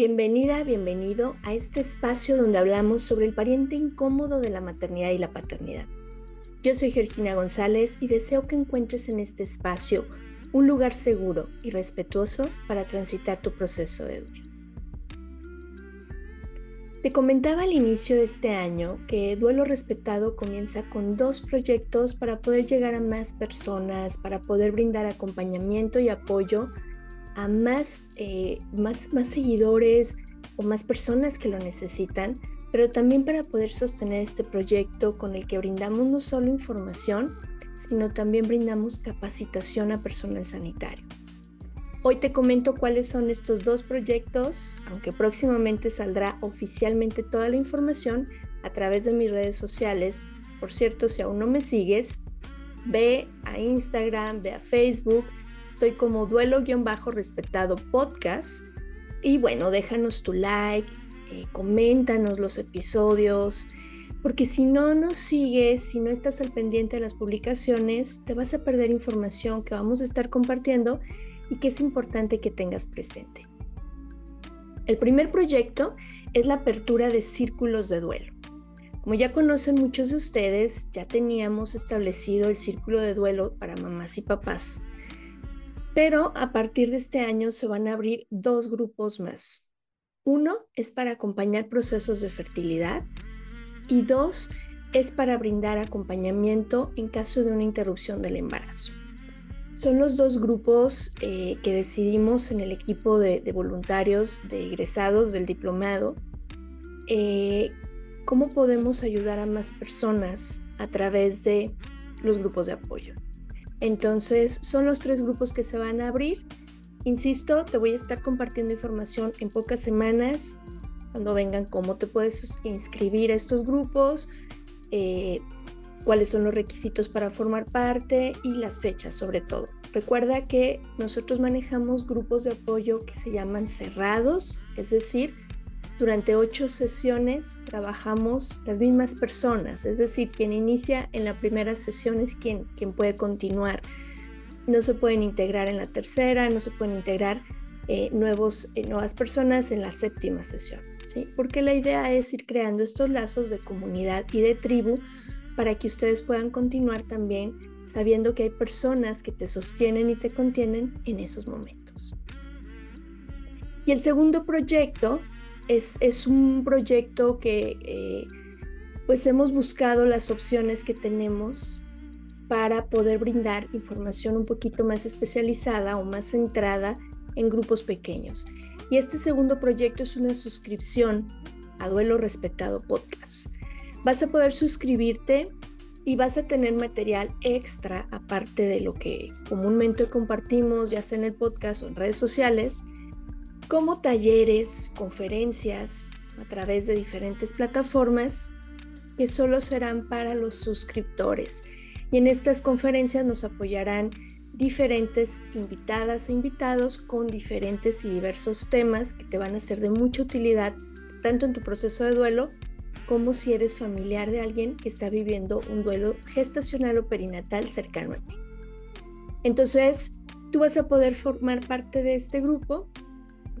Bienvenida, bienvenido a este espacio donde hablamos sobre el pariente incómodo de la maternidad y la paternidad. Yo soy Georgina González y deseo que encuentres en este espacio un lugar seguro y respetuoso para transitar tu proceso de duelo. Te comentaba al inicio de este año que Duelo Respetado comienza con dos proyectos para poder llegar a más personas, para poder brindar acompañamiento y apoyo a más, eh, más, más seguidores o más personas que lo necesitan, pero también para poder sostener este proyecto con el que brindamos no solo información, sino también brindamos capacitación a personal sanitario. Hoy te comento cuáles son estos dos proyectos, aunque próximamente saldrá oficialmente toda la información a través de mis redes sociales. Por cierto, si aún no me sigues, ve a Instagram, ve a Facebook, Estoy como duelo-respetado podcast. Y bueno, déjanos tu like, eh, coméntanos los episodios, porque si no nos sigues, si no estás al pendiente de las publicaciones, te vas a perder información que vamos a estar compartiendo y que es importante que tengas presente. El primer proyecto es la apertura de círculos de duelo. Como ya conocen muchos de ustedes, ya teníamos establecido el círculo de duelo para mamás y papás pero a partir de este año se van a abrir dos grupos más. Uno es para acompañar procesos de fertilidad y dos es para brindar acompañamiento en caso de una interrupción del embarazo. Son los dos grupos eh, que decidimos en el equipo de, voluntarios de egresados del diplomado. Eh, ¿Cómo podemos ayudar a más personas a través de los grupos de apoyo? Entonces, son los tres grupos que se van a abrir. Insisto, te voy a estar compartiendo información en pocas semanas, cuando vengan, cómo te puedes inscribir a estos grupos, eh, cuáles son los requisitos para formar parte y las fechas sobre todo. Recuerda que nosotros manejamos grupos de apoyo que se llaman cerrados, es decir, durante ocho sesiones trabajamos las mismas personas, es decir, quien inicia en la primera sesión es quien, quien puede continuar. No se pueden integrar en la tercera, no se pueden integrar eh, nuevos, eh, nuevas personas en la séptima sesión, ¿sí? porque la idea es ir creando estos lazos de comunidad y de tribu para que ustedes puedan continuar también sabiendo que hay personas que te sostienen y te contienen en esos momentos. Y el segundo proyecto es, un proyecto que eh, pues hemos buscado las opciones que tenemos para poder brindar información un poquito más especializada o más centrada en grupos pequeños. Y este segundo proyecto es una suscripción a Duelo Respetado Podcast. Vas a poder suscribirte y vas a tener material extra aparte de lo que comúnmente compartimos, ya sea en el podcast o en redes sociales como talleres, conferencias a través de diferentes plataformas que solo serán para los suscriptores. Y en estas conferencias nos apoyarán diferentes invitadas e invitados con diferentes y diversos temas que te van a ser de mucha utilidad tanto en tu proceso de duelo como si eres familiar de alguien que está viviendo un duelo gestacional o perinatal cercano a ti. Entonces, tú vas a poder formar parte de este grupo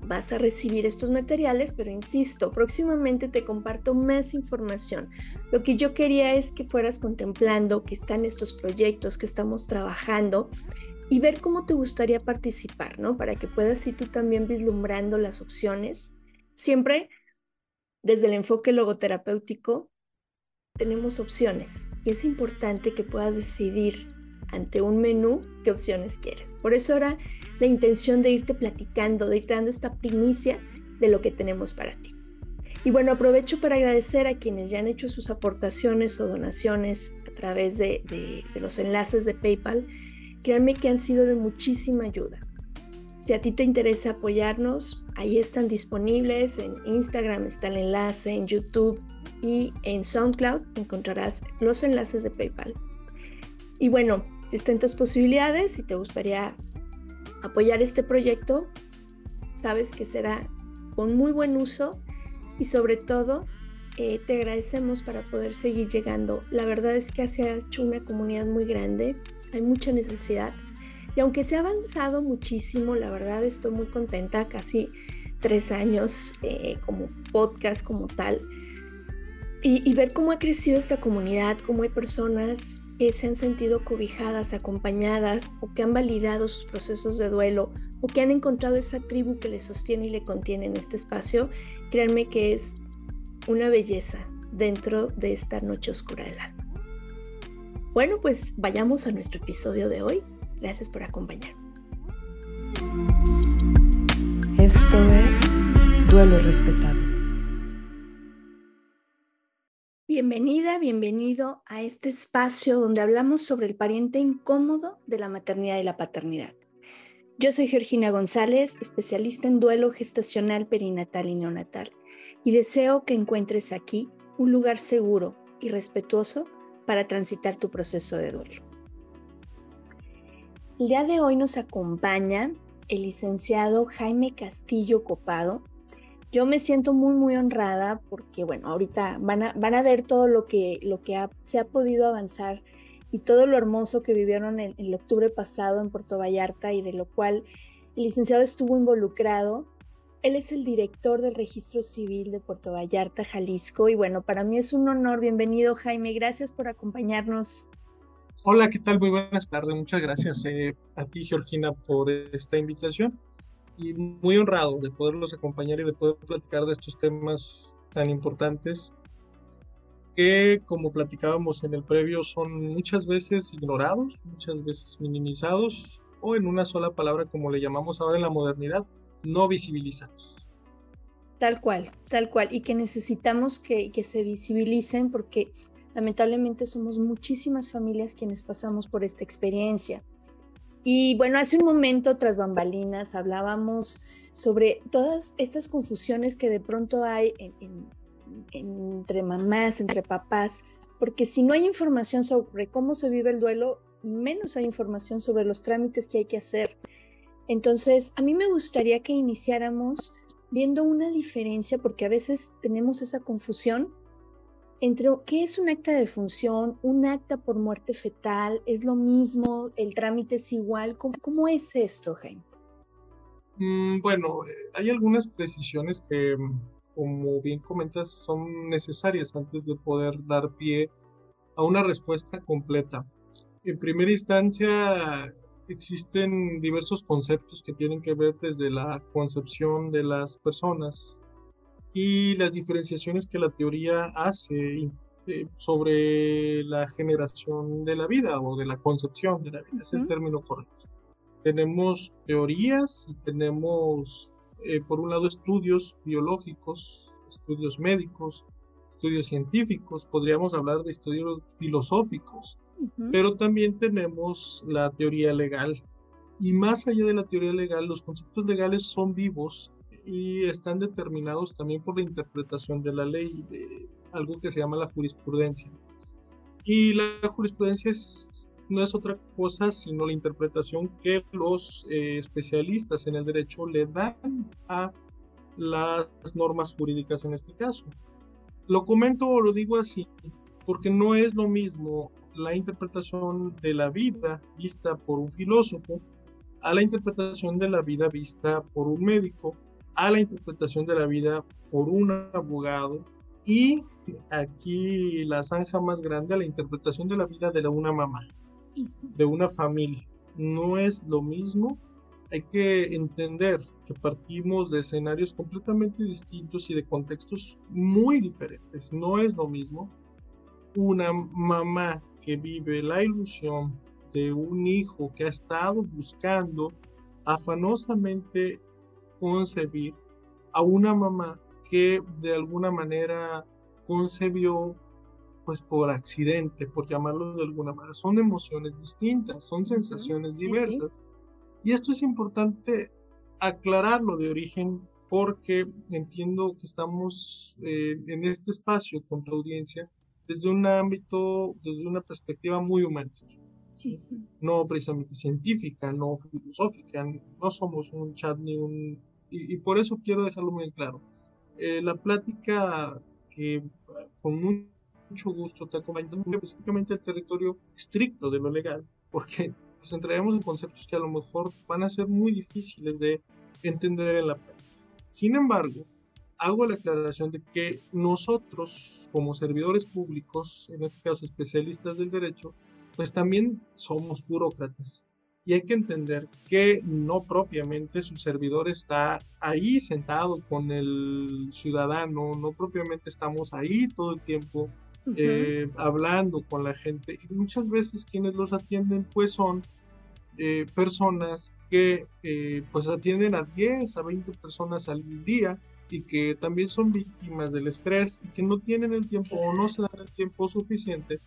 vas a recibir estos materiales, pero insisto, próximamente te comparto más información. Lo que yo quería es que fueras contemplando que están estos proyectos que estamos trabajando y ver cómo te gustaría participar, ¿no? Para que puedas ir tú también vislumbrando las opciones. Siempre desde el enfoque logoterapéutico tenemos opciones y es importante que puedas decidir ante un menú qué opciones quieres. Por eso ahora la intención de irte platicando, de irte dando esta primicia de lo que tenemos para ti. Y bueno, aprovecho para agradecer a quienes ya han hecho sus aportaciones o donaciones a través de, los enlaces de PayPal. Créanme que han sido de muchísima ayuda. Si a ti te interesa apoyarnos, ahí están disponibles. En Instagram está el enlace, en YouTube y en SoundCloud encontrarás los enlaces de PayPal. Y bueno, están tus posibilidades. Si te gustaría apoyar este proyecto, sabes que será con muy buen uso y sobre todo eh, te agradecemos para poder seguir llegando. La verdad es que se ha hecho una comunidad muy grande, hay mucha necesidad y aunque se ha avanzado muchísimo, la verdad estoy muy contenta, casi tres años eh, como podcast como tal y, ver cómo ha crecido esta comunidad, cómo hay personas que se han sentido cobijadas, acompañadas o que han validado sus procesos de duelo o que han encontrado esa tribu que le sostiene y le contiene en este espacio, créanme que es una belleza dentro de esta noche oscura del alma. Bueno, pues vayamos a nuestro episodio de hoy. Gracias por acompañarme. Esto es Duelo Respetado. Bienvenida, bienvenido a este espacio donde hablamos sobre el pariente incómodo de la maternidad y la paternidad. Yo soy Georgina González, especialista en duelo gestacional, perinatal y neonatal, y deseo que encuentres aquí un lugar seguro y respetuoso para transitar tu proceso de duelo. El día de hoy nos acompaña el licenciado Jaime Castillo Copado, yo me siento muy, muy honrada porque, bueno, ahorita van a, van a ver todo lo que, lo que se ha podido avanzar y todo lo hermoso que vivieron en, el octubre pasado en Puerto Vallarta y de lo cual el licenciado estuvo involucrado. Él es el director del Registro Civil de Puerto Vallarta, Jalisco. Y bueno, para mí es un honor. Bienvenido, Jaime. Gracias por acompañarnos. Hola, ¿qué tal? Muy buenas tardes. Muchas gracias eh, a ti, Georgina, por esta invitación y muy honrado de poderlos acompañar y de poder platicar de estos temas tan importantes que, como platicábamos en el previo, son muchas veces ignorados, muchas veces minimizados o en una sola palabra, como le llamamos ahora en la modernidad, no visibilizados. Tal cual, tal cual, y que necesitamos que, que se visibilicen porque lamentablemente somos muchísimas familias quienes pasamos por esta experiencia. Y bueno, hace un momento, tras bambalinas, hablábamos sobre todas estas confusiones que de pronto hay entre mamás, entre papás, porque si no hay información sobre cómo se vive el duelo, menos hay información sobre los trámites que hay que hacer. Entonces, a mí me gustaría que iniciáramos viendo una diferencia, porque a veces tenemos esa confusión entre qué es un acta de función, un acta por muerte fetal, es lo mismo, el trámite es igual, ¿cómo, es esto, Jaime? Mm, bueno, eh, hay algunas precisiones que, mm, como bien comentas, son necesarias antes de poder dar pie a una respuesta completa. En primera instancia, existen diversos conceptos que tienen que ver desde la concepción de las personas, y las diferenciaciones que la teoría hace eh, sobre la generación de la vida o de la concepción de la vida, es el término correcto. Tenemos teorías y tenemos, eh, por un lado, estudios biológicos, estudios médicos, estudios científicos, podríamos hablar de estudios filosóficos, pero también tenemos la teoría legal. Y más allá de la teoría legal, los conceptos legales son vivos y están determinados también por la interpretación de la ley, de algo que se llama la jurisprudencia. Y la jurisprudencia no es otra cosa sino la interpretación que los eh, especialistas en el derecho le dan a las normas jurídicas en este caso. Lo comento o lo digo así porque no es lo mismo la interpretación de la vida vista por un filósofo a la interpretación de la vida vista por un médico a la interpretación de la vida por un abogado y aquí la zanja más grande a la interpretación de la vida de una mamá, de una familia. No es lo mismo, hay que entender que partimos de escenarios completamente distintos y de contextos muy diferentes. No es lo mismo una mamá que vive la ilusión de un hijo que ha estado buscando afanosamente concebir a una mamá que de alguna manera concebió pues por accidente, por llamarlo de alguna manera. Son emociones distintas, son sensaciones diversas. Y esto es importante aclararlo de origen porque entiendo que estamos eh, en este espacio con tu audiencia desde un ámbito, desde una perspectiva muy humanista. No precisamente científica, no filosófica, no somos un chat ni un y, por eso quiero dejarlo muy claro. Eh, la plática que con mucho gusto te acompaña específicamente el territorio estricto de lo legal, porque nos entraremos en conceptos que a lo mejor van a ser muy difíciles de entender en la práctica. Sin embargo, hago la aclaración de que nosotros, como servidores públicos, en este caso especialistas del derecho, pues también somos burócratas. Y hay que entender que no propiamente su servidor está ahí sentado con el ciudadano, no propiamente estamos ahí todo el tiempo eh, hablando con la gente. Y muchas veces quienes los atienden pues son eh, personas que eh, pues atienden a 10 a 20 personas al día y que también son víctimas del estrés y que no tienen el tiempo o no se dan el tiempo suficiente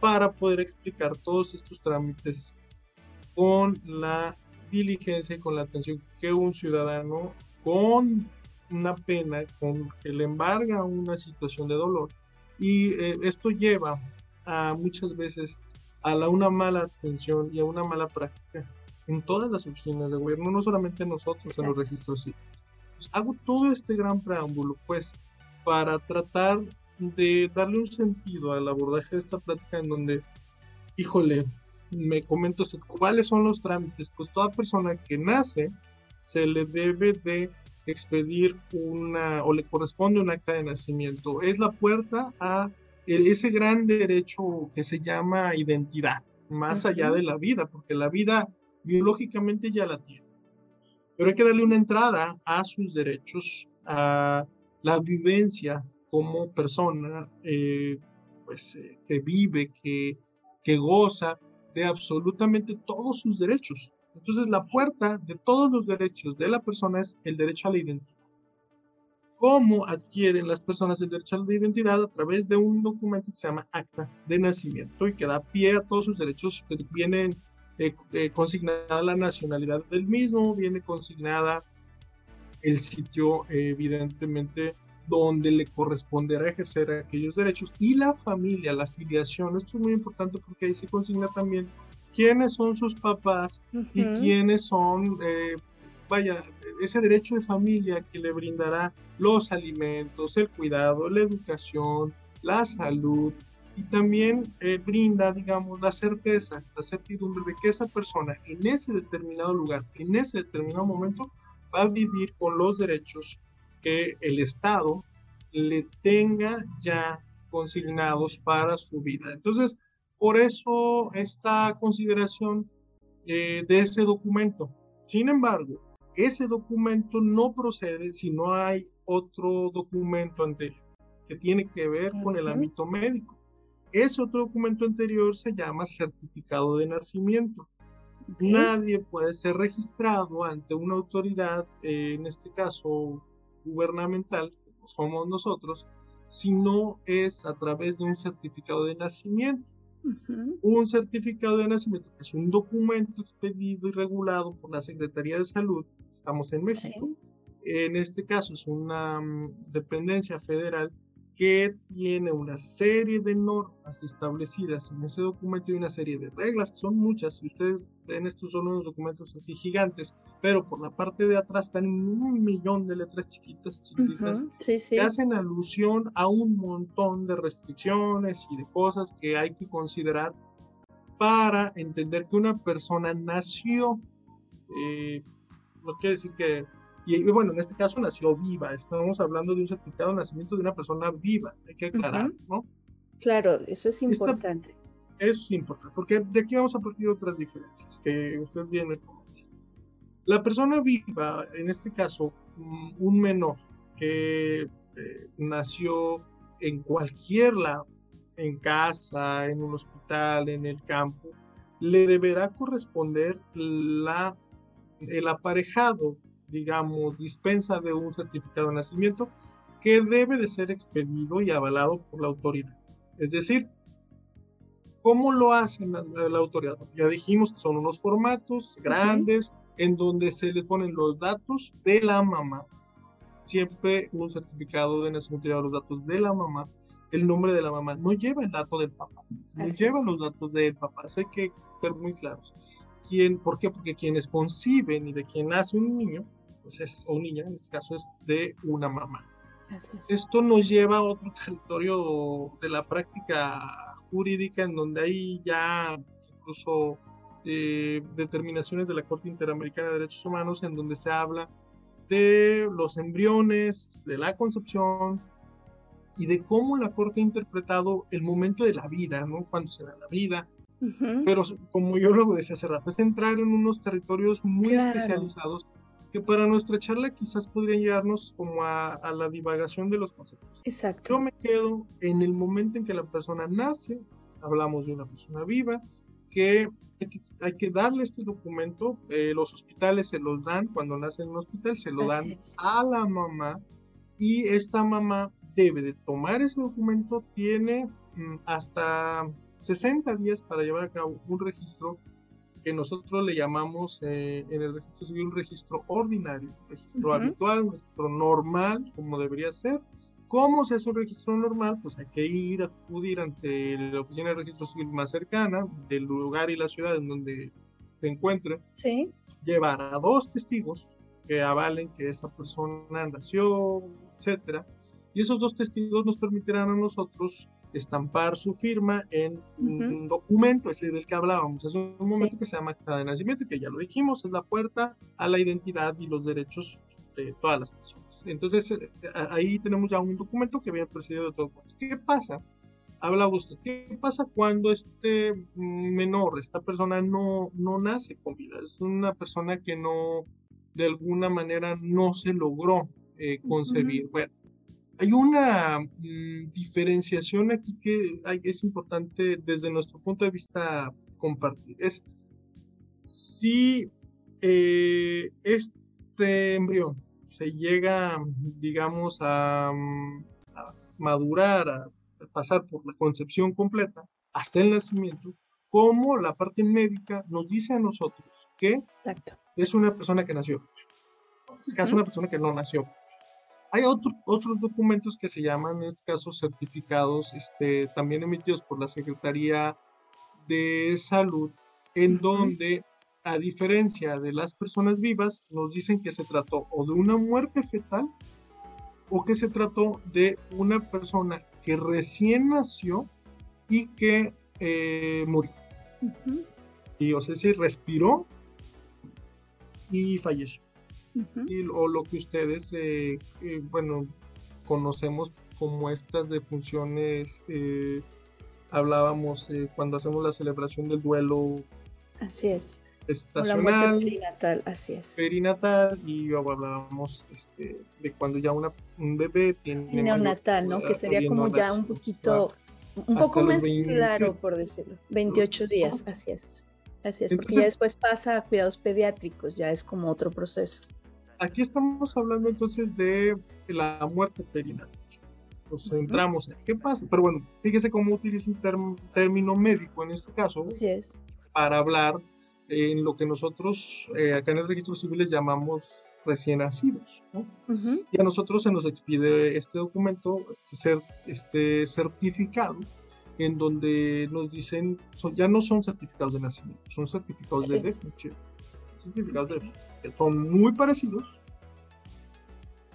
para poder explicar todos estos trámites con la diligencia y con la atención que un ciudadano con una pena, con que le embarga una situación de dolor. Y eh, esto lleva a muchas veces a la, una mala atención y a una mala práctica en todas las oficinas de gobierno, no solamente nosotros en los registros cívicos hago todo este gran preámbulo, pues, para tratar de darle un sentido al abordaje de esta plática en donde, híjole, me comento cuáles son los trámites. Pues toda persona que nace se le debe de expedir una o le corresponde un acta de nacimiento. Es la puerta a ese gran derecho que se llama identidad, más allá de la vida, porque la vida biológicamente ya la tiene pero hay que darle una entrada a sus derechos, a la vivencia como persona eh, pues, eh, que vive, que, que goza de absolutamente todos sus derechos. Entonces la puerta de todos los derechos de la persona es el derecho a la identidad. ¿Cómo adquieren las personas el derecho a la identidad? A través de un documento que se llama acta de nacimiento y que da pie a todos sus derechos que eh, eh, consignada la nacionalidad del mismo, viene consignada el sitio, evidentemente, donde le corresponderá ejercer aquellos derechos y la familia, la filiación. Esto es muy importante porque ahí se consigna también quiénes son sus papás y quiénes son, eh, vaya, ese derecho de familia que le brindará los alimentos, el cuidado, la educación, la salud, y también eh, brinda, digamos, la certeza, la certidumbre de que esa persona en ese determinado lugar, en ese determinado momento, va a vivir con los derechos que el Estado le tenga ya consignados para su vida. Entonces, por eso esta consideración eh, de ese documento. Sin embargo, ese documento no procede si no hay otro documento anterior que tiene que ver con el ámbito médico. Ese otro documento anterior se llama certificado de nacimiento. Nadie puede ser registrado ante una autoridad, eh, en este caso gubernamental, como somos nosotros, si no es a través de un certificado de nacimiento. Un certificado de nacimiento es un documento expedido y regulado por la Secretaría de Salud. Estamos en México. En este caso es una mm, dependencia federal que tiene una serie de normas establecidas en ese documento y una serie de reglas, que son muchas, ustedes ven estos son unos documentos así gigantes, pero por la parte de atrás están un millón de letras chiquitas, chiquitas, que hacen alusión a un montón de restricciones y de cosas que hay que considerar para entender que una persona nació, eh, no quiere decir que y, bueno, en este caso nació viva, estamos hablando de un certificado de nacimiento de una persona viva, hay que aclarar, ¿no? Claro, eso es importante. eso es importante, porque de aquí vamos a partir otras diferencias que usted viene La persona viva, en este caso, mm, un menor que eh, nació en cualquier lado, en casa, en un hospital, en el campo, le deberá corresponder la, el aparejado digamos, dispensa de un certificado de nacimiento que debe de ser expedido y avalado por la autoridad. Es decir, ¿cómo lo hacen la, autoridad? Ya dijimos que son unos formatos grandes en donde se le ponen los datos de la mamá. Siempre un certificado de nacimiento lleva los datos de la mamá, el nombre de la mamá, no lleva el dato del papá, no lleva los datos del papá, eso hay que ser muy claros. ¿Quién, ¿Por qué? Porque quienes conciben y de quien nace un niño pues es, o niña, en este caso es de una mamá. Esto nos lleva a otro territorio de la práctica jurídica en donde hay ya incluso eh, determinaciones de la Corte Interamericana de Derechos Humanos en donde se habla de los embriones, de la concepción y de cómo la corte ha interpretado el momento de la vida, ¿no? Cuando se da la vida. Pero como yo lo decía hace rato, es entrar en unos territorios muy especializados que para nuestra charla quizás podrían llevarnos como a, la divagación de los conceptos. Exacto. Yo me quedo en el momento en que la persona nace, hablamos de una persona viva, que hay que, darle este documento, eh, los hospitales se los dan, cuando nace en un hospital se lo dan a la mamá y esta mamá debe de tomar ese documento, tiene mm, hasta 60 días para llevar a cabo un registro que nosotros le llamamos eh, en el registro civil un registro ordinario, un registro habitual, un registro normal, como debería ser. ¿Cómo se hace un registro normal? Pues hay que ir, a acudir ante la oficina de registro civil más cercana del lugar y la ciudad en donde se encuentre. Sí. Llevar a dos testigos que avalen que esa persona nació, etcétera. Y esos dos testigos nos permitirán a nosotros estampar su firma en un documento, ese del que hablábamos es un momento que se llama acta de nacimiento, que ya lo dijimos, es la puerta a la identidad y los derechos de todas las personas. Entonces, eh, ahí tenemos ya un documento que viene precedido de todo. ¿Qué pasa? Habla usted, ¿qué pasa cuando este menor, esta persona no, no nace con vida? Es una persona que no, de alguna manera, no se logró eh, concebir. Bueno, hay una mm, diferenciación aquí que es importante desde nuestro punto de vista compartir. Es si eh, este embrión se llega, digamos, a, mm, madurar, a pasar por la concepción completa hasta el nacimiento, como la parte médica nos dice a nosotros que es una persona que nació. Es que es una persona que no nació. Hay otros documentos que se llaman, en este caso, certificados, este, también emitidos por la Secretaría de Salud, en donde, a diferencia de las personas vivas, nos dicen que se trató o de una muerte fetal o que se trató de una persona que recién nació y que eh, murió. Y, o sea, si respiró y falleció y, o lo que ustedes, eh, eh, bueno, conocemos como estas defunciones, eh, hablábamos cuando hacemos la celebración del duelo. Así es. Estacional. perinatal, así es. Perinatal, y hablábamos este, de cuando ya una, un bebé tiene. Neonatal, ¿no? Que sería como ya un poquito, un poco más claro, por decirlo. 28 días, así es. Así es, porque ya después pasa a cuidados pediátricos, ya es como otro proceso aquí estamos hablando entonces de la muerte perinatal. Nos centramos en qué pasa, pero bueno, fíjese cómo utiliza un término médico en este caso es. para hablar en lo que nosotros eh, acá en el registro civil les llamamos recién nacidos. Y a nosotros se nos expide este documento, este, este certificado, en donde nos dicen, ya no son certificados de nacimiento, son certificados de defunción. Certificados de son muy parecidos,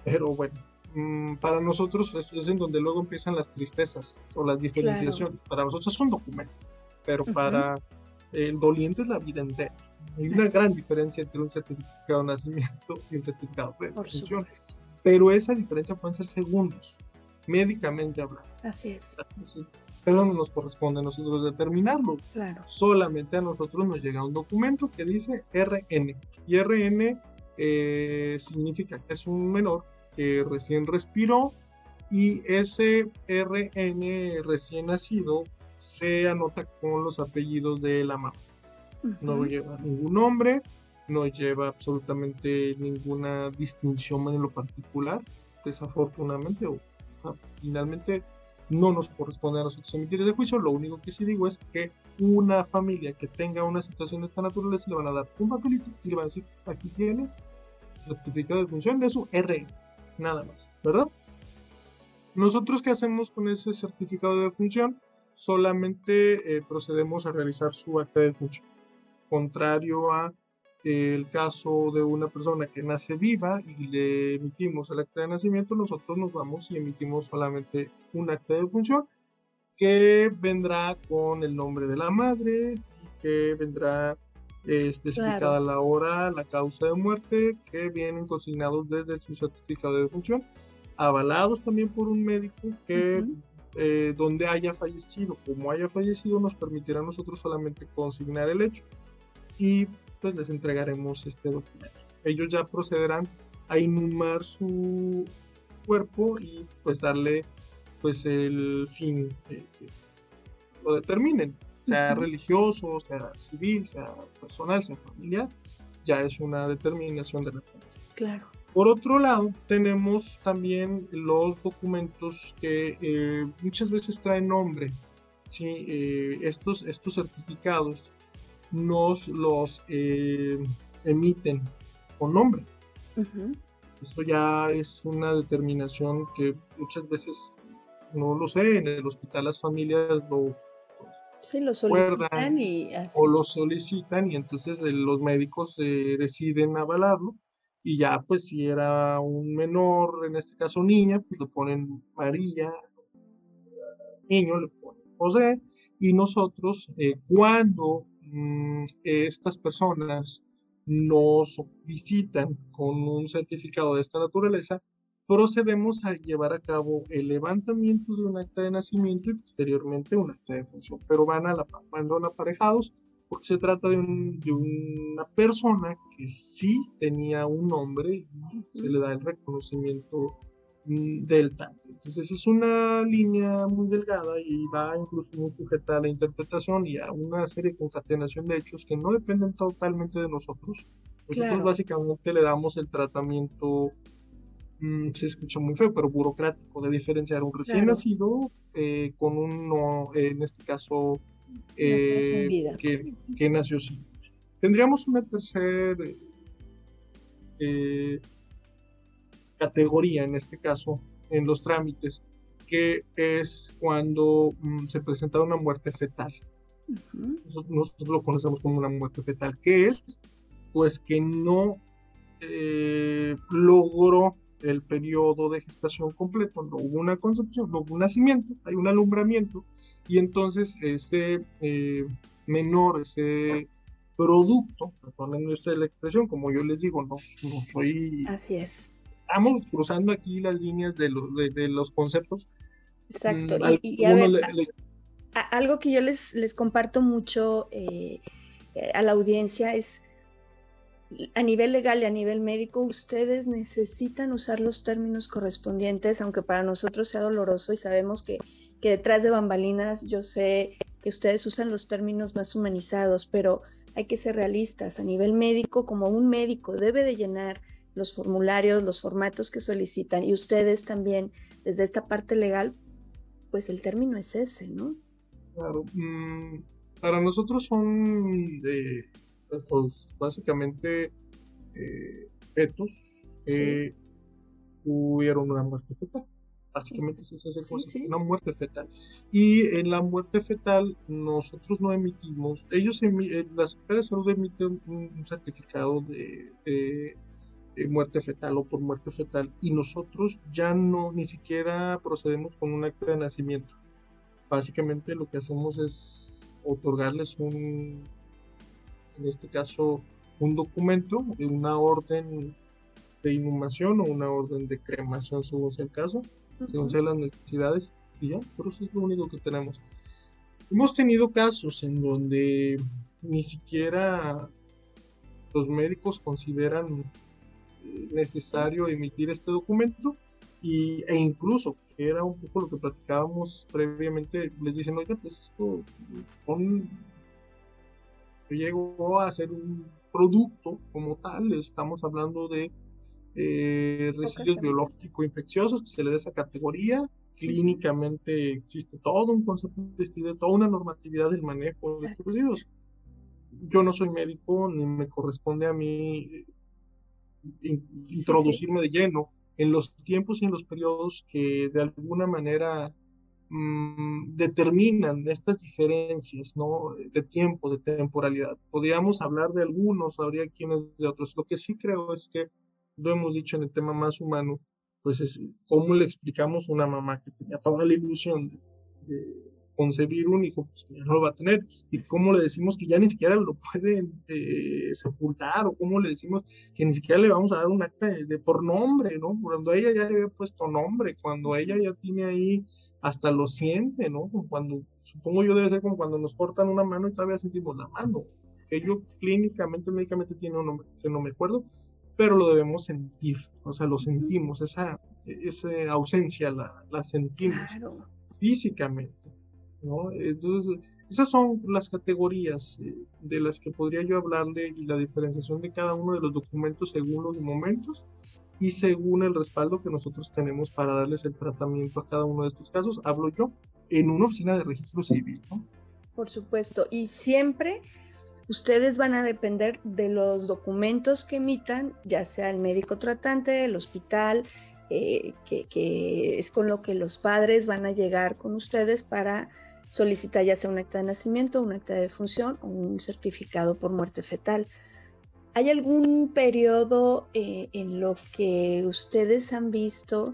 pero bueno, mm, para nosotros es, en donde luego empiezan las tristezas o las diferenciaciones. Para nosotros es un documento, pero para el doliente es la vida entera. Hay una gran diferencia entre un certificado de nacimiento y un certificado de defunción. Pero esa diferencia pueden ser segundos, médicamente hablando. Así es. Pero no nos corresponde a nosotros determinarlo. Claro. Solamente a nosotros nos llega un documento que dice RN. Y RN eh, significa que es un menor que recién respiró y ese RN recién nacido se anota con los apellidos de la mamá. No lleva ningún nombre, no lleva absolutamente ninguna distinción en lo particular, desafortunadamente o finalmente no nos corresponde a nosotros emitir ese juicio. Lo único que sí digo es que una familia que tenga una situación de esta naturaleza le van a dar un papelito y le van a decir, aquí tiene certificado de función de su R, nada más, ¿verdad? Nosotros qué hacemos con ese certificado de función? Solamente eh, procedemos a realizar su acta de función. Contrario a el caso de una persona que nace viva y le emitimos el acta de nacimiento, nosotros nos vamos y emitimos solamente un acta de función que vendrá con el nombre de la madre que vendrá especificada la hora, la causa de muerte, que vienen consignados desde su certificado de defunción, avalados también por un médico que eh, donde haya fallecido. Como haya fallecido, nos permitirá a nosotros solamente consignar el hecho y pues les entregaremos este documento. Ellos ya procederán a inhumar su cuerpo y pues darle pues el fin que lo determinen, sea religioso, sea civil, sea personal, sea familiar, ya es una determinación de la familia. Claro. Por otro lado, tenemos también los documentos que eh, muchas veces traen nombre. ¿sí? Eh, estos, estos certificados nos los eh, emiten con nombre. Esto ya es una determinación que muchas veces, no lo sé, en el hospital las familias lo sí, lo solicitan y así. o lo solicitan y entonces los médicos deciden avalarlo y ya pues si era un menor, en este caso niña, pues le ponen María, niño le ponen José y nosotros eh, cuando mm, estas personas nos visitan con un certificado de esta naturaleza, procedemos a llevar a cabo el levantamiento de un acta de nacimiento y posteriormente un acta de función, pero van, a la, van aparejados porque se trata de, una persona que sí tenía un nombre y se le da el reconocimiento mm, del tal. Entonces es una línea muy delgada y va incluso muy sujeta a la interpretación y a una serie de concatenación de hechos que no dependen totalmente de nosotros. Nosotros básicamente le damos el tratamiento, mm, se escucha muy feo, pero burocrático, de diferenciar un recién nacido eh, con un, en este caso, eh, que, nació sin. Tendríamos una tercera eh, categoría, en este caso, en los trámites, que es cuando mm, se presenta una muerte fetal. nosotros, lo conocemos como una muerte fetal, que es pues que no eh, logró el periodo de gestación completo, no hubo una concepción, no hubo un nacimiento, hay un alumbramiento, y entonces ese eh, menor, ese producto, perdonen la expresión, como yo les digo, no, no soy... Así es. Estamos cruzando aquí las líneas de, de, los conceptos. Exacto. Mm, y, algo que yo les, les comparto mucho eh, a la audiencia es, a nivel legal y a nivel médico, ustedes necesitan usar los términos correspondientes, aunque para nosotros sea doloroso y sabemos que que detrás de bambalinas yo sé que ustedes usan los términos más humanizados, pero hay que ser realistas. A nivel médico, como un médico debe de llenar los formularios, los formatos que solicitan y ustedes también, desde esta parte legal, pues el término es ese, ¿no? Claro. Mm, para nosotros son pues, básicamente eh, fetos que tuvieron una muerte fetal. Básicamente es una muerte fetal. Y en la muerte fetal nosotros no emitimos, ellos emiten, eh, la Secretaría de Salud emite un, certificado de, muerte fetal o por muerte fetal y nosotros ya no, ni siquiera procedemos con un acta de nacimiento. Básicamente lo que hacemos es otorgarles un, en este caso, un documento una orden de inhumación o una orden de cremación según sea el caso, según las necesidades, y ya, por eso es lo único que tenemos. Hemos tenido casos en donde ni siquiera los médicos consideran eh, necesario emitir este documento y, e incluso, era un poco lo que platicábamos previamente, les dicen, oiga, pues esto con, llegó a ser un producto como tal, estamos hablando de eh, residuos biológicos infecciosos, que se le da esa categoría. Clínicamente existe todo un concepto de toda una normatividad del manejo de estos residuos. Yo no soy médico, ni me corresponde a mí introducirme de lleno en los tiempos y en los periodos que de alguna manera mm, determinan estas diferencias ¿no? de tiempo, de temporalidad. Podríamos hablar de algunos, habría quienes de otros. Lo que sí creo es que lo hemos dicho en el tema más humano, pues es cómo le explicamos a una mamá que tenía toda la ilusión de, concebir un hijo, pues ya no lo va a tener. ¿Y cómo le decimos que ya ni siquiera lo pueden eh, sepultar? ¿O cómo le decimos que ni siquiera le vamos a dar un acta de, por nombre, ¿no? Cuando ella ya le había puesto nombre, cuando ella ya tiene ahí, hasta lo siente, ¿no? Cuando, supongo yo debe ser como cuando nos cortan una mano y todavía sentimos la mano. Ello clínicamente, médicamente tiene un nombre que no me acuerdo, pero lo debemos sentir, o sea, lo sentimos, esa, esa ausencia la, la sentimos físicamente. ¿No? Entonces, esas son las categorías eh, de las que podría yo hablarle y la diferenciación de cada uno de los documentos según los momentos y según el respaldo que nosotros tenemos para darles el tratamiento a cada uno de estos casos. Hablo yo en una oficina de registro civil. ¿no? Por supuesto, y siempre ustedes van a depender de los documentos que emitan, ya sea el médico tratante, el hospital, eh, que, que, es con lo que los padres van a llegar con ustedes para solicita ya sea un acta de nacimiento, un acta de defunción o un certificado por muerte fetal. ¿Hay algún periodo eh, en lo que ustedes han visto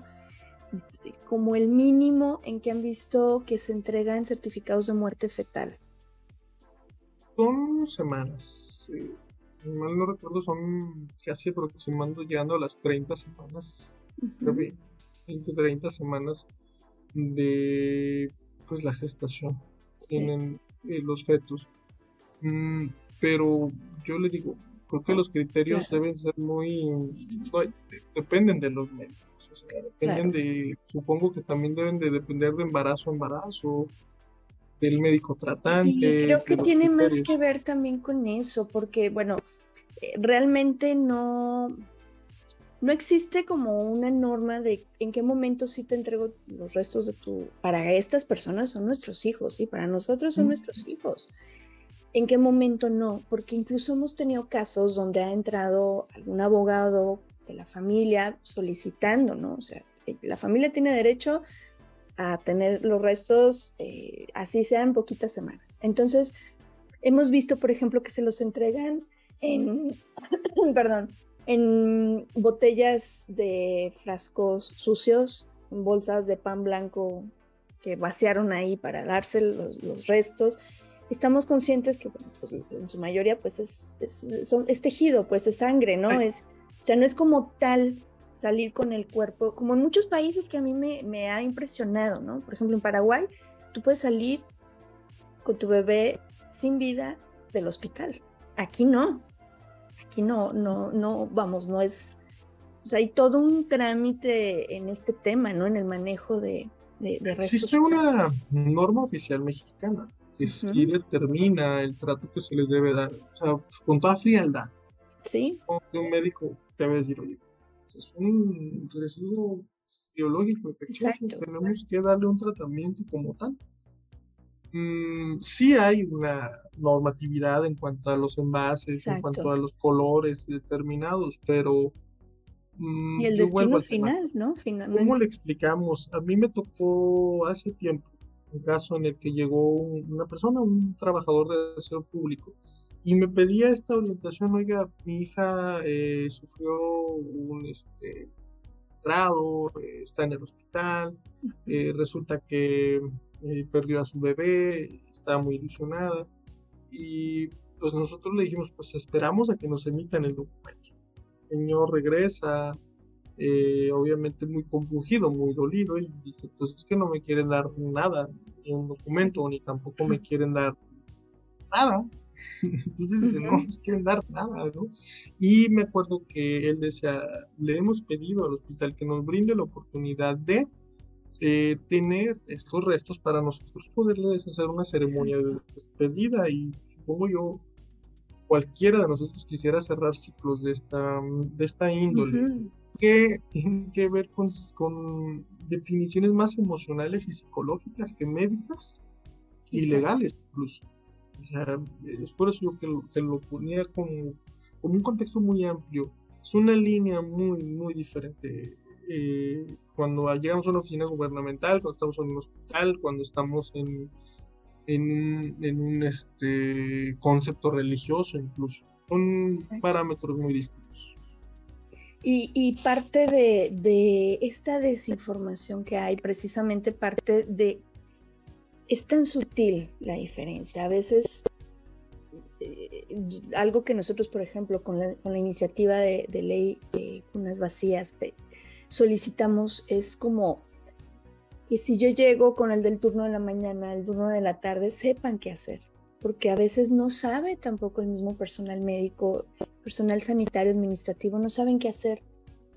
como el mínimo en que han visto que se entregan certificados de muerte fetal? Son semanas. si mal no recuerdo, son casi aproximando llegando a las 30 semanas. 20, 30 semanas de pues la gestación tienen eh, los fetos. Mm, pero yo le digo, creo que los criterios deben ser muy, dependen de los médicos, dependen de, supongo que también deben de depender de embarazo a embarazo, del médico tratante. Y creo que tiene más que ver también con eso, porque bueno, eh, realmente no, no existe como una norma de en qué momento sí te entrego los restos de tu... Para estas personas son nuestros hijos, ¿sí? Para nosotros son nuestros hijos. ¿En qué momento no? Porque incluso hemos tenido casos donde ha entrado algún abogado de la familia solicitando, ¿no? O sea, eh, la familia tiene derecho a tener los restos, eh, así sean poquitas semanas. Entonces, hemos visto, por ejemplo, que se los entregan en, perdón, en botellas de frascos sucios, en bolsas de pan blanco que vaciaron ahí para darse los, restos. Estamos conscientes que pues, en su mayoría pues es, son, tejido, pues es sangre, ¿no? Es, o sea, no es como tal salir con el cuerpo, como en muchos países que a mí me, me ha impresionado, ¿no? Por ejemplo, en Paraguay, tú puedes salir con tu bebé sin vida del hospital. Aquí no, Aquí no, no, no, vamos, no es, o sea, hay todo un trámite en este tema, ¿no? En el manejo de, de, restos. Existe una norma oficial mexicana que sí determina el trato que se les debe dar, o sea, con toda frialdad. Sí. Un médico te va a decir, oye, es un residuo biológico infeccioso, tenemos que darle un tratamiento como tal. Mm, sí hay una normatividad en cuanto a los envases, en cuanto a los colores determinados, pero... Mm, y el destino final, ¿no? Finalmente. ¿Cómo le explicamos? A mí me tocó hace tiempo un caso en el que llegó una persona, un trabajador de aseo público, y me pedía esta orientación, oiga, mi hija eh, sufrió un este, grado, eh, está en el hospital, eh, resulta que eh, perdió a su bebé, estaba muy ilusionada y pues nosotros le dijimos, pues esperamos a que nos emitan el documento. El señor regresa, eh, obviamente muy compungido, muy dolido y dice, pues es que no me quieren dar nada, ni un documento, ni tampoco me quieren dar nada. Entonces no nos quieren dar nada, ¿no? Y me acuerdo que él decía, le hemos pedido al hospital que nos brinde la oportunidad de eh, tener estos restos para nosotros poderles hacer una ceremonia de despedida y supongo yo cualquiera de nosotros quisiera cerrar ciclos de esta, de esta índole que tienen que ver con, con, definiciones más emocionales y psicológicas que médicas y legales incluso. O sea, es por eso yo que lo, que lo ponía como, como un contexto muy amplio. Es una línea muy, muy diferente eh, cuando llegamos a una oficina gubernamental, cuando estamos en un hospital, cuando estamos en, en, un este, concepto religioso incluso. Son parámetros muy distintos. Y, parte de, esta desinformación que hay, precisamente parte de es tan sutil la diferencia. A veces, eh, algo que nosotros, por ejemplo, con la, iniciativa de, ley de unas vacías solicitamos es como que si yo llego con el del turno de la mañana, el turno de la tarde, sepan qué hacer, porque a veces no sabe tampoco el mismo personal médico, personal sanitario, administrativo, no saben qué hacer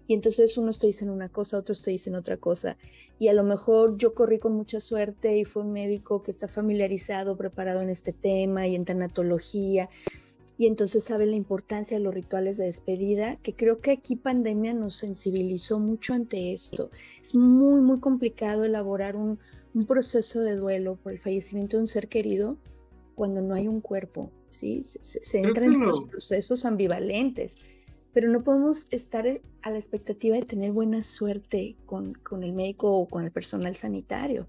y entonces unos te dicen una cosa, otros te dicen otra cosa. Y a lo mejor yo corrí con mucha suerte y fue un médico que está familiarizado, preparado en este tema y en tanatología. Y entonces sabe la importancia de los rituales de despedida, que creo que aquí pandemia nos sensibilizó mucho ante esto. Es muy, muy complicado elaborar un, un proceso de duelo por el fallecimiento de un ser querido cuando no hay un cuerpo, ¿sí? Se, se, entra en los procesos ambivalentes pero no podemos estar a la expectativa de tener buena suerte con, con el médico o con el personal sanitario.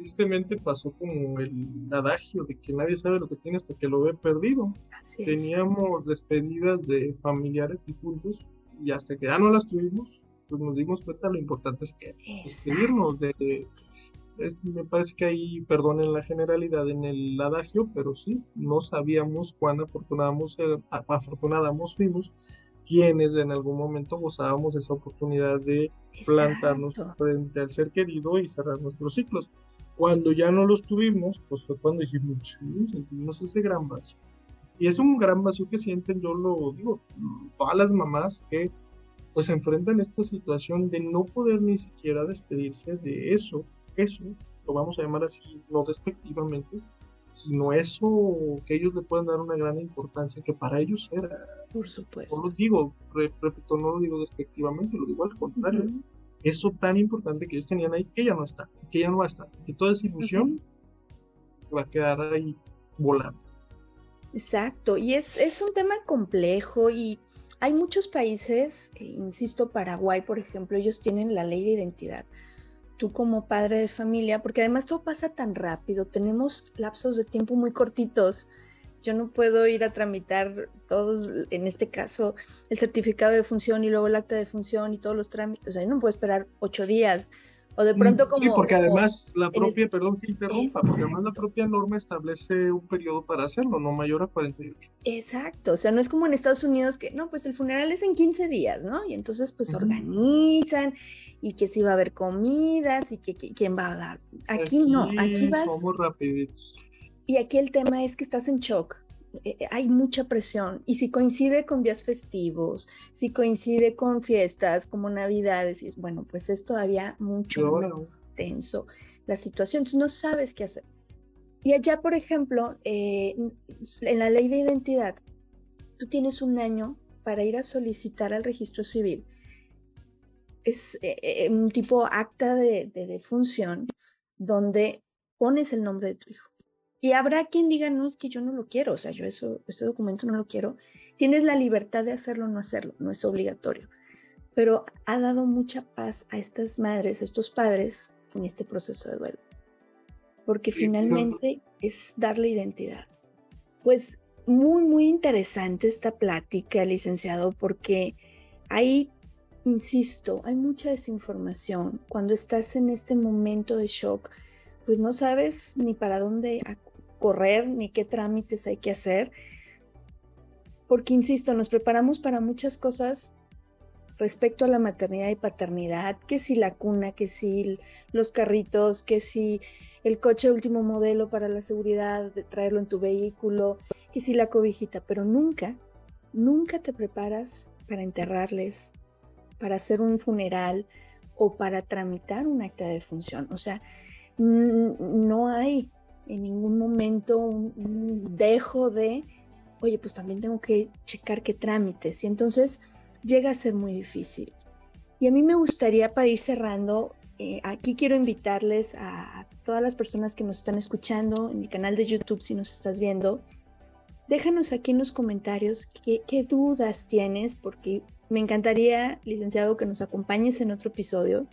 Tristemente pasó como el adagio de que nadie sabe lo que tiene hasta que lo ve perdido. Teníamos despedidas de familiares difuntos y hasta que ya no las tuvimos, pues nos dimos cuenta lo importante es que despedirnos de, me parece que ahí, perdonen la generalidad en el adagio, pero sí, no sabíamos cuán afortunados, eh, afortunados fuimos quienes en algún momento gozábamos esa oportunidad de plantarnos frente al ser querido y cerrar nuestros ciclos. Cuando ya no los tuvimos, pues fue cuando dijimos, sentimos ese gran vacío. Y es un gran vacío que sienten, yo lo digo, todas las mamás que pues enfrentan esta situación de no poder ni siquiera despedirse de eso eso, lo vamos a llamar así, no despectivamente, sino eso que ellos le pueden dar una gran importancia que para ellos era. Por supuesto. No lo digo, repito, no lo digo despectivamente, lo digo al contrario. Eso tan importante que ellos tenían ahí, que ya no está, que ya no va a estar, que toda esa ilusión se va a quedar ahí volando. Exacto, y es, es un tema complejo y hay muchos países, eh, insisto, Paraguay, por ejemplo, ellos tienen la ley de identidad tú como padre de familia, porque además todo pasa tan rápido, tenemos lapsos de tiempo muy cortitos. Yo no puedo ir a tramitar todos, en este caso, el certificado de función y luego el acta de función y todos los trámites. O sea, yo no puedo esperar ocho días. O de pronto como... Sí, porque además la propia, perdón que interrumpa, porque además la propia norma establece un periodo para hacerlo, no mayor a 48. Exacto, o sea, no es como en Estados Unidos que, no, pues el funeral es en 15 días, ¿no? Y entonces pues organizan y que si va a haber comidas y que, quién va a dar. Aquí, no, aquí vas... Somos rapiditos. Y aquí el tema es que estás en shock, eh, eh, hay mucha presión y si coincide con días festivos, si coincide con fiestas como Navidades, y bueno, pues es todavía mucho más tenso la situación, entonces no sabes qué hacer. Y allá, por ejemplo, eh, en la ley de identidad, tú tienes un año para ir a solicitar al registro civil. Es un tipo acta de, de defunción donde pones el nombre de tu hijo y habrá quien diga, no, es que yo no lo quiero, o sea, yo eso, ese documento no lo quiero. Tienes la libertad de hacerlo o no hacerlo, no es obligatorio. Pero ha dado mucha paz a estas madres, a estos padres en este proceso de duelo. Porque finalmente es darle identidad. Pues muy, muy interesante esta plática, licenciado, porque ahí, insisto, hay mucha desinformación. Cuando estás en este momento de shock, pues no sabes ni para dónde correr ni qué trámites hay que hacer. Porque, insisto, nos preparamos para muchas cosas respecto a la maternidad y paternidad, que si la cuna, que si los carritos, que si el coche último modelo para la seguridad de traerlo en tu vehículo, que si la cobijita, pero nunca, nunca te preparas para enterrarles, para hacer un funeral o para tramitar un acta de función. O sea, no hay en ningún momento un, dejo de, oye, pues también tengo que checar qué trámites. Y entonces llega a ser muy difícil. Y a mí me gustaría, para ir cerrando, eh, aquí quiero invitarles a todas las personas que nos están escuchando en mi canal de YouTube, si nos estás viendo, déjanos aquí en los comentarios qué, qué dudas tienes, porque me encantaría, licenciado, que nos acompañes en otro episodio,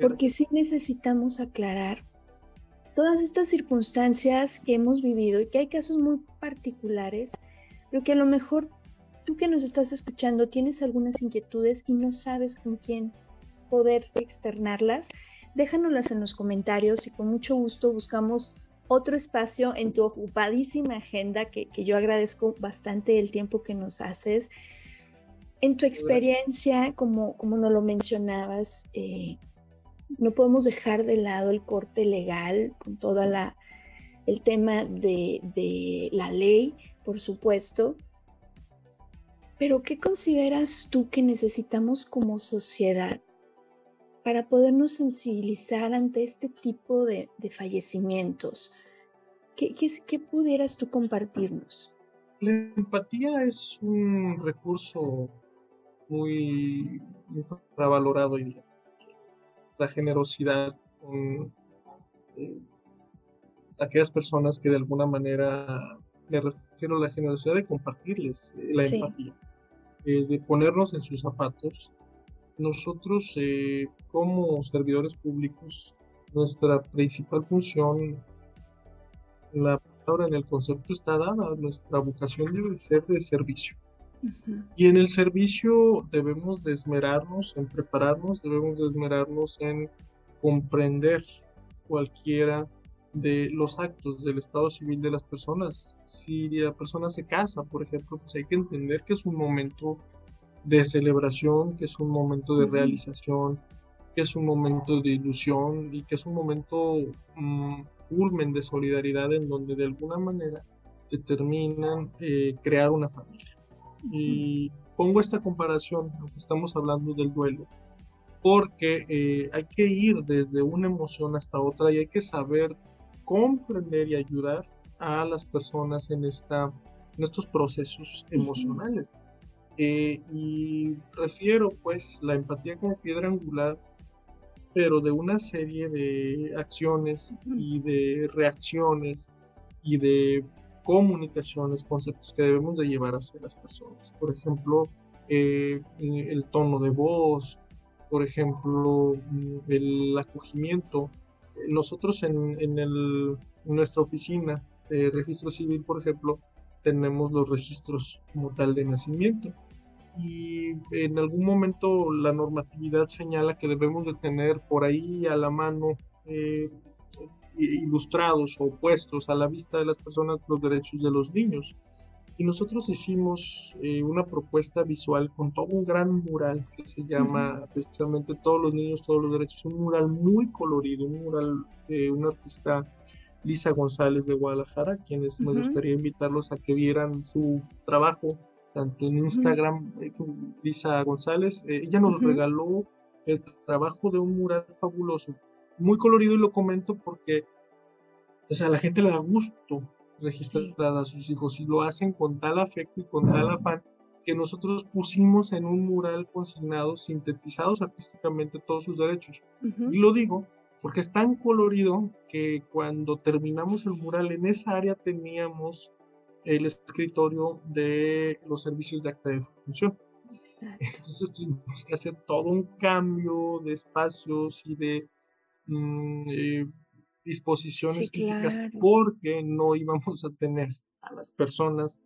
porque sí necesitamos aclarar todas estas circunstancias que hemos vivido y que hay casos muy particulares, pero que a lo mejor tú que nos estás escuchando tienes algunas inquietudes y no sabes con quién poder externarlas, déjanoslas en los comentarios y con mucho gusto buscamos otro espacio en tu ocupadísima agenda, que, yo agradezco bastante el tiempo que nos haces. En tu experiencia, como, como nos lo mencionabas, eh, no podemos dejar de lado el corte legal con toda la el tema de, de la ley, por supuesto. Pero ¿qué consideras tú que necesitamos como sociedad para podernos sensibilizar ante este tipo de, fallecimientos? ¿Qué, ¿Qué, pudieras tú compartirnos? La empatía es un recurso muy infravalorado hoy día. La generosidad con eh, aquellas personas que de alguna manera, me refiero a la generosidad de compartirles eh, la empatía, es de ponernos en sus zapatos nosotros eh, como servidores públicos, nuestra principal función, la palabra en el concepto está dada, nuestra vocación debe ser de servicio. Y en el servicio debemos de esmerarnos en prepararnos, debemos de esmerarnos en comprender cualquiera de los actos del estado civil de las personas. Si la persona se casa, por ejemplo, pues hay que entender que es un momento de celebración, que es un momento de realización, que es un momento de ilusión y que es un momento um, culmen de solidaridad en donde de alguna manera determinan eh, crear una familia. Y pongo esta comparación, aunque estamos hablando del duelo, porque eh, hay que ir desde una emoción hasta otra y hay que saber comprender y ayudar a las personas en, esta, en estos procesos emocionales. Eh, y refiero pues la empatía como piedra angular, pero de una serie de acciones y de reacciones y de comunicaciones, conceptos que debemos de llevar hacia las personas. Por ejemplo, eh, el tono de voz, por ejemplo, mm, el acogimiento. Nosotros en, en, el, en nuestra oficina de registro civil, por ejemplo, tenemos los registros como tal de nacimiento y en algún momento la normatividad señala que debemos de tener por ahí a la mano eh, ilustrados o puestos a la vista de las personas los derechos de los niños. Y nosotros hicimos eh, una propuesta visual con todo un gran mural que se llama precisamente Todos los niños, todos los derechos. Un mural muy colorido, un mural de una artista Lisa González de Guadalajara, quienes me gustaría invitarlos a que vieran su trabajo tanto en Instagram, eh, Lisa González, eh, ella nos regaló el trabajo de un mural fabuloso, muy colorido y lo comento porque, o sea, a la gente le da gusto registrar a sus hijos y lo hacen con tal afecto y con tal afán que nosotros pusimos en un mural consignado, sintetizados artísticamente todos sus derechos. Y lo digo porque es tan colorido que cuando terminamos el mural en esa área teníamos el escritorio de los servicios de acta de función. Entonces tuvimos que hacer todo un cambio de espacios y de mm, eh, disposiciones físicas porque no íbamos a tener a las personas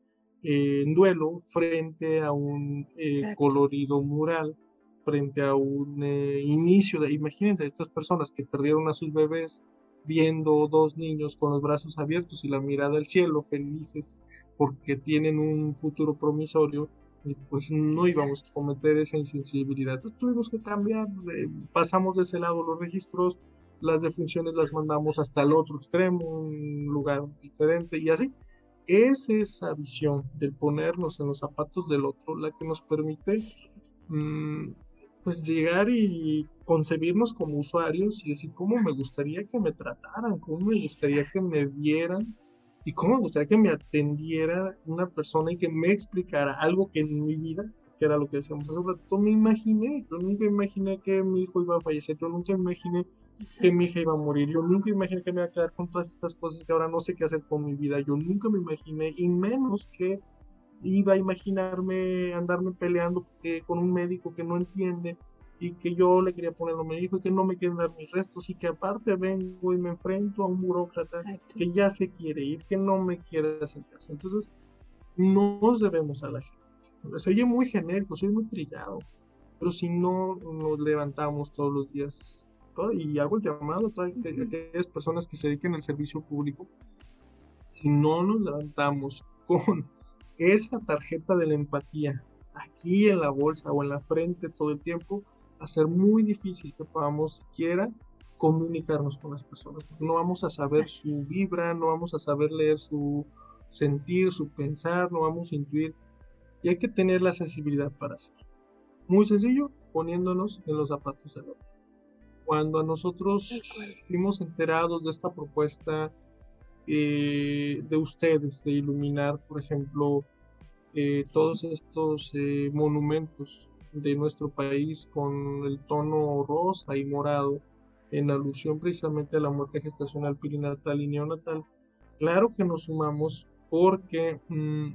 en duelo frente a un eh, colorido mural, frente a un eh, inicio de, imagínense, estas personas que perdieron a sus bebés viendo dos niños con los brazos abiertos y la mirada al cielo, felices porque tienen un futuro promisorio, pues no íbamos a cometer esa insensibilidad. Entonces tuvimos que cambiar, eh, pasamos de ese lado los registros, las defunciones las mandamos hasta el otro extremo, un lugar diferente y así. Es esa visión del ponernos en los zapatos del otro la que nos permite mm, pues llegar y concebirnos como usuarios y decir cómo me gustaría que me trataran, cómo me gustaría que me vieran y cómo me gustaría que me atendiera una persona y que me explicara algo que en mi vida, que era lo que decíamos hace un ratito, me imaginé. Yo nunca imaginé que mi hijo iba a fallecer, yo nunca imaginé que mi hija iba a morir, yo nunca imaginé que me iba a quedar con todas estas cosas que ahora no sé qué hacer con mi vida, yo nunca me imaginé, y menos que iba a imaginarme andarme peleando con un médico que no entiende y que yo le quería poner lo me dijo y que no me quieren dar mis restos y que aparte vengo y me enfrento a un burócrata que ya se quiere ir, que no me quiere hacer caso. Entonces, no nos debemos a la gente. Se oye muy genérico, soy muy trillado, pero si no nos levantamos todos los días y hago el llamado a todas aquellas personas que se dediquen al servicio público, si no nos levantamos con esa tarjeta de la empatía aquí en la bolsa o en la frente todo el tiempo, ser muy difícil que podamos siquiera comunicarnos con las personas. No vamos a saber su vibra, no vamos a saber leer su sentir, su pensar, no vamos a intuir. Y hay que tener la sensibilidad para hacerlo. Muy sencillo, poniéndonos en los zapatos del otro. Cuando a nosotros fuimos enterados de esta propuesta eh, de ustedes, de iluminar, por ejemplo, eh, todos estos eh, monumentos de nuestro país con el tono rosa y morado, en alusión precisamente a la muerte gestacional perinatal y neonatal, claro que nos sumamos porque mm,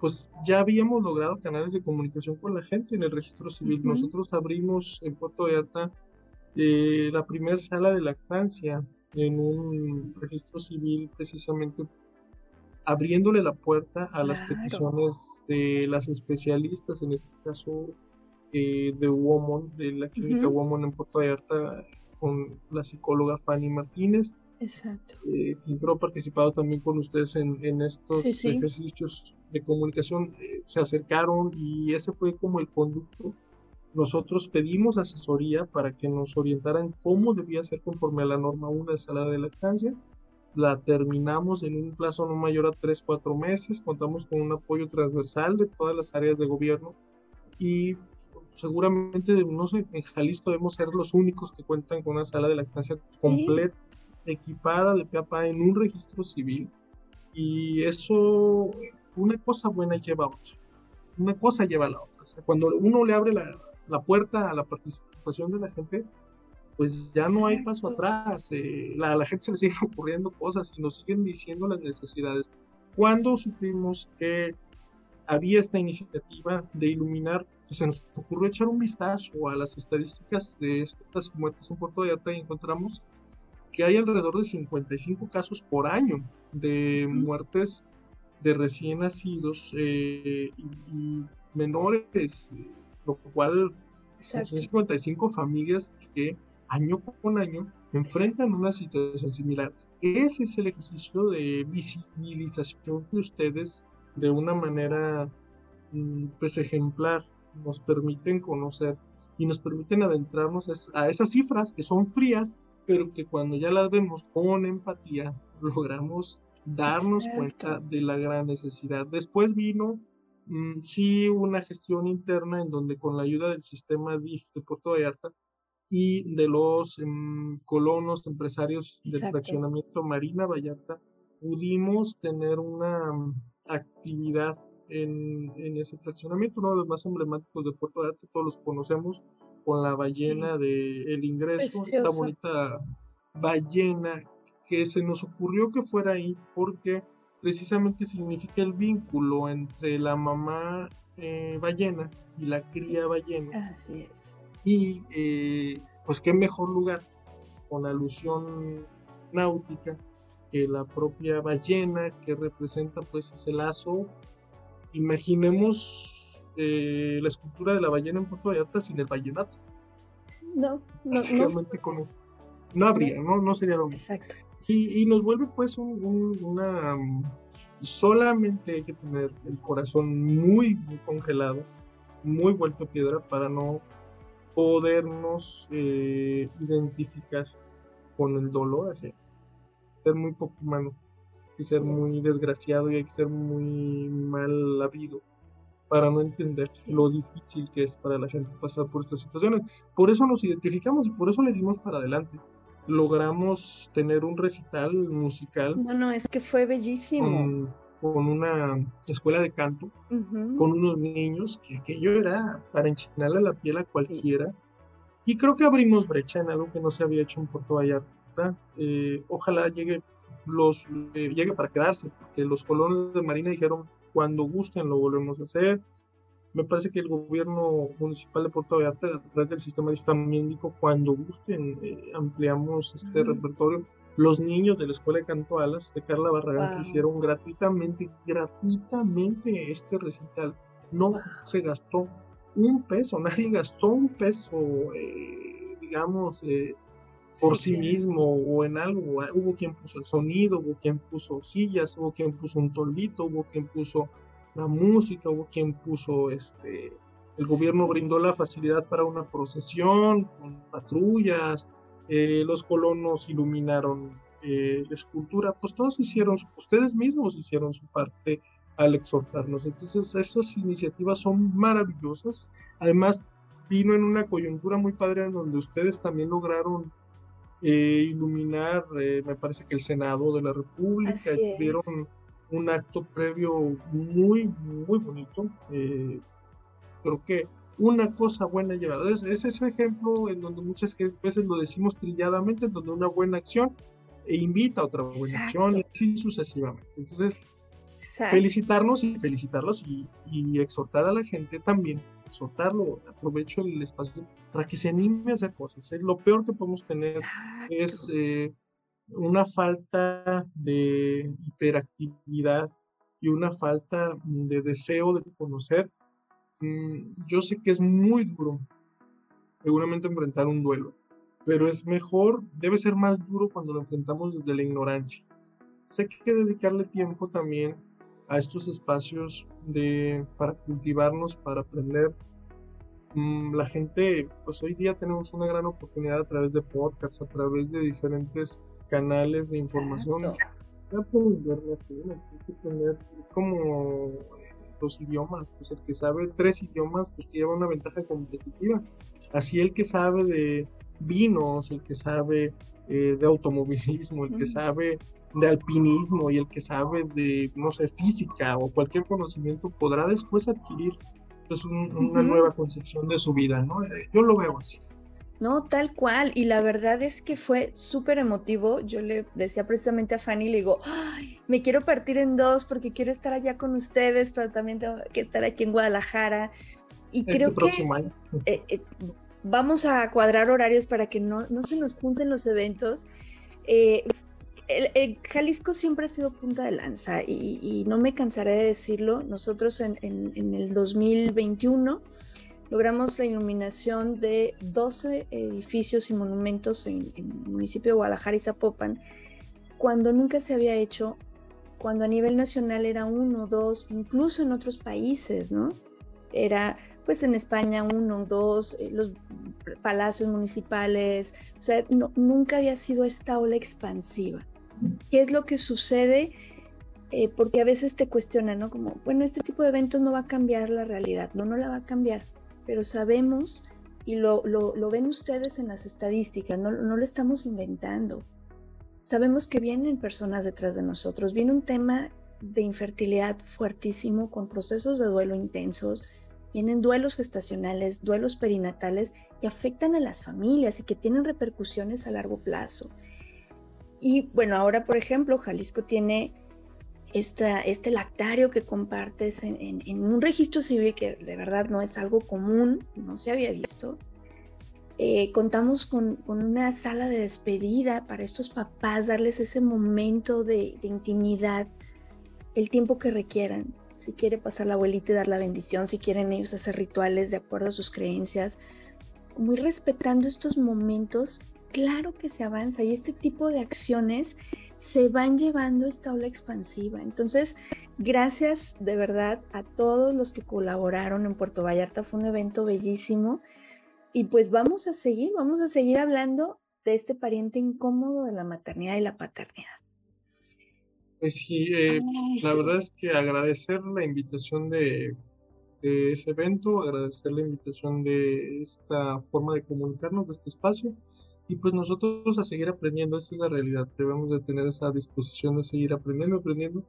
pues ya habíamos logrado canales de comunicación con la gente en el registro civil. Nosotros abrimos en Puerto Vallarta eh, la primera sala de lactancia en un registro civil precisamente abriéndole la puerta a las peticiones de las especialistas, en este caso eh, de WOMON, de la clínica WOMON en Puerto Vallarta, con la psicóloga Fanny Martínez. Exacto. Eh, creo participado también con ustedes en, en estos ejercicios de comunicación. Eh, se acercaron y ese fue como el conducto. Nosotros pedimos asesoría para que nos orientaran cómo debía ser conforme a la norma 1 de sala de lactancia. La terminamos en un plazo no mayor a 3, 4 meses. Contamos con un apoyo transversal de todas las áreas de gobierno y seguramente, no sé, en Jalisco debemos ser los únicos que cuentan con una sala de lactancia completa, equipada de peapa en un registro civil. Y eso, una cosa buena lleva a otra. Una cosa lleva a la otra. O sea, cuando uno le abre la, la puerta a la participación de la gente, pues ya no hay paso atrás. Eh, la, a la gente se le siguen ocurriendo cosas y nos siguen diciendo las necesidades. Cuando supimos que había esta iniciativa de iluminar, pues se nos ocurrió echar un vistazo a las estadísticas de estas muertes en Puerto Vallarta y encontramos que hay alrededor de 55 casos por año de muertes de recién nacidos eh, y, menores, lo cual son 55 familias que año con año enfrentan una situación similar. Ese es el ejercicio de visibilización que ustedes de una manera mm, pues ejemplar nos permiten conocer y nos permiten adentrarnos a esas cifras que son frías, pero que cuando ya las vemos con empatía, logramos darnos cuenta de la gran necesidad. Después vino, mm, sí, una gestión interna en donde con la ayuda del sistema DIF de Puerto Vallarta y de los em, colonos empresarios del fraccionamiento Marina Vallarta, pudimos tener una actividad en, en, ese fraccionamiento, uno de los más emblemáticos de Puerto Arte, todos los conocemos, con la ballena de El Ingreso, esta bonita ballena que se nos ocurrió que fuera ahí porque precisamente significa el vínculo entre la mamá eh, ballena y la cría ballena. Así es. Y eh, pues qué mejor lugar con alusión náutica que la propia ballena que representa pues ese lazo. Imaginemos eh, la escultura de la ballena en Puerto Vallarta sin el vallenato. No, no, no. no habría, no, no sería lo mismo. Exacto. Y, y nos vuelve pues un, una... Solamente hay que tener el corazón muy, muy congelado, muy vuelto a piedra para no podernos eh, identificar con el dolor así ser muy poco humano, y ser muy desgraciado y hay que ser muy mal habido para no entender lo difícil que es para la gente pasar por estas situaciones. Por eso nos identificamos y por eso le dimos para adelante. Logramos tener un recital musical. No, no, es que fue bellísimo. Con, una escuela de canto, con unos niños, que aquello era para enchinarle la piel a cualquiera. Y creo que abrimos brecha en algo que no se había hecho en Puerto Vallarta eh, ojalá llegue, los, eh, llegue para quedarse, porque los colonos de Marina dijeron, cuando gusten lo volvemos a hacer. Me parece que el gobierno municipal de Puerto Vallarta, a través del sistema también dijo, cuando gusten, eh, ampliamos este repertorio. Los niños de la Escuela de Canto Alas de Carla Barragán que hicieron gratuitamente, gratuitamente este recital. No se gastó un peso, nadie gastó un peso, digamos, por sí, mismo o en algo. Hubo quien puso el sonido, hubo quien puso sillas, hubo quien puso un tolito, hubo quien puso la música, hubo quien puso este. El gobierno brindó la facilidad para una procesión con patrullas, eh, los colonos iluminaron eh, la escultura, pues todos hicieron, ustedes mismos hicieron su parte al exhortarnos. Entonces, esas iniciativas son maravillosas. Además, vino en una coyuntura muy padre en donde ustedes también lograron eh, iluminar, eh, me parece que el Senado de la República, tuvieron un acto previo muy, muy bonito. Eh, creo que una cosa buena llevada. Es, es, ese ejemplo en donde muchas veces lo decimos trilladamente, en donde una buena acción e invita a otra buena acción y así sucesivamente. Entonces, felicitarnos y felicitarlos y, y exhortar a la gente también soltarlo, aprovecho el espacio para que se anime a hacer cosas. Lo peor que podemos tener es eh, una falta de hiperactividad y una falta de deseo de conocer. Mm, yo sé que es muy duro, seguramente enfrentar un duelo, pero es mejor, debe ser más duro cuando lo enfrentamos desde la ignorancia. Sé que hay que dedicarle tiempo también a estos espacios de, para cultivarnos, para aprender. Mm, la gente, pues hoy día tenemos una gran oportunidad a través de podcasts, a través de diferentes canales de información. Como los idiomas, pues el que sabe tres idiomas, pues lleva una ventaja competitiva. Así el que sabe de vinos, el que sabe eh, de automovilismo, el que sabe de alpinismo y el que sabe de, no sé, física o cualquier conocimiento podrá después adquirir pues, una nueva concepción de su vida, ¿no? Eh, yo lo veo así. No, tal cual. Y la verdad es que fue súper emotivo. Yo le decía precisamente a Fanny, le digo, Ay, me quiero partir en dos porque quiero estar allá con ustedes, pero también tengo que estar aquí en Guadalajara. Y este creo próximo que año. Eh, eh, vamos a cuadrar horarios para que no, no se nos junten los eventos. Eh, el, Jalisco siempre ha sido punta de lanza y, no me cansaré de decirlo. Nosotros en, el 2021 logramos la iluminación de 12 edificios y monumentos en, el municipio de Guadalajara y Zapopan, cuando nunca se había hecho, cuando a nivel nacional era uno, dos, incluso en otros países, ¿no? Era pues en España uno, dos, eh, los palacios municipales, o sea, nunca había sido esta ola expansiva. ¿Qué es lo que sucede? Eh, porque a veces te cuestionan, ¿no? Como, bueno, este tipo de eventos no va a cambiar la realidad, no, no la va a cambiar, pero sabemos y lo, lo, ven ustedes en las estadísticas, no, no lo estamos inventando. Sabemos que vienen personas detrás de nosotros, viene un tema de infertilidad fuertísimo con procesos de duelo intensos, vienen duelos gestacionales, duelos perinatales que afectan a las familias y que tienen repercusiones a largo plazo. Y bueno, ahora por ejemplo, Jalisco tiene esta, este lactario que compartes en, un registro civil que de verdad no es algo común, no se había visto. Eh, contamos con, con, una sala de despedida para estos papás, darles ese momento de, de, intimidad, el tiempo que requieran. Si quiere pasar la abuelita y dar la bendición, si quieren ellos hacer rituales de acuerdo a sus creencias, muy respetando estos momentos claro que se avanza y este tipo de acciones se van llevando esta ola expansiva. Entonces, gracias de verdad a todos los que colaboraron en Puerto Vallarta. Fue un evento bellísimo. Y pues vamos a seguir, vamos a seguir hablando de este pariente incómodo de la maternidad y la paternidad. Pues sí, eh, la verdad es que agradecer la invitación de, de, ese evento, agradecer la invitación de esta forma de comunicarnos, de este espacio y pues nosotros a seguir aprendiendo, esa es la realidad, debemos de tener esa disposición de seguir aprendiendo, aprendiendo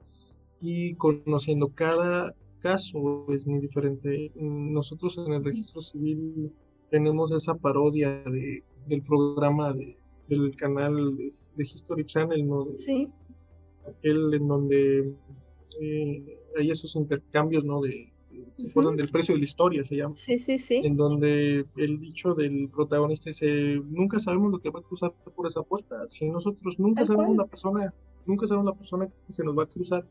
y conociendo cada caso es muy diferente. Nosotros en el registro civil tenemos esa parodia de, del programa de, del canal de, History Channel, ¿no? sí. Aquel en donde eh, hay esos intercambios, ¿no? De, ¿Se acuerdan del precio de la historia? Se llama. Sí, sí, sí. En donde el dicho del protagonista dice, nunca sabemos lo que va a cruzar por esa puerta. Si nosotros nunca sabemos la persona, nunca sabemos la persona que se nos va a cruzar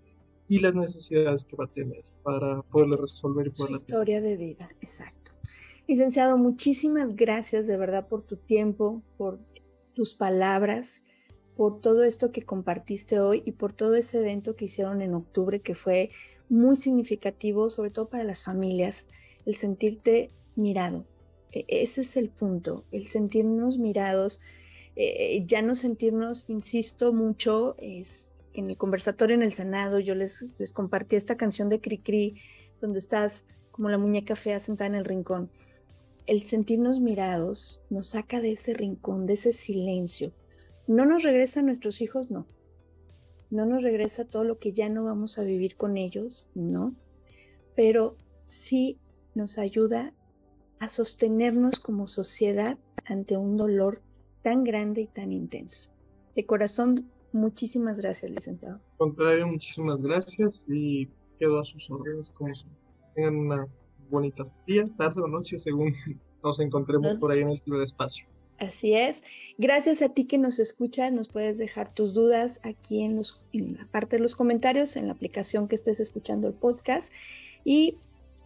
y las necesidades que va a tener para poderle resolver y poderle historia de vida, exacto. Licenciado, muchísimas gracias de verdad por tu tiempo, por tus palabras, por todo esto que compartiste hoy y por todo ese evento que hicieron en octubre que fue muy significativo, sobre todo para las familias, el sentirte mirado. E-, ese es el punto, el sentirnos mirados, eh, ya no sentirnos, insisto mucho, es en el conversatorio en el Senado yo les, les compartí esta canción de Cricri, donde estás como la muñeca fea sentada en el rincón. El sentirnos mirados nos saca de ese rincón, de ese silencio. No nos regresa a nuestros hijos, no. No nos regresa todo lo que ya no vamos a vivir con ellos, no. Pero sí nos ayuda a sostenernos como sociedad ante un dolor tan grande y tan intenso. De corazón, muchísimas gracias, licenciado. contrario, muchísimas gracias y quedo a sus órdenes como. Tengan una bonita día, tarde o noche, según nos encontremos por ahí en el ciberespacio. Así es. Gracias a ti que nos escuchas. Nos puedes dejar tus dudas aquí en, la parte de los comentarios, en la aplicación que estés escuchando el podcast. Y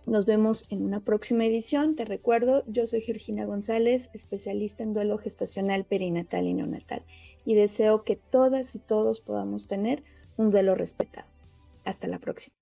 nos vemos en una próxima edición. Te recuerdo, yo soy Georgina González, especialista en duelo gestacional perinatal y neonatal, y deseo que todas y todos podamos tener un duelo respetado. Hasta la próxima.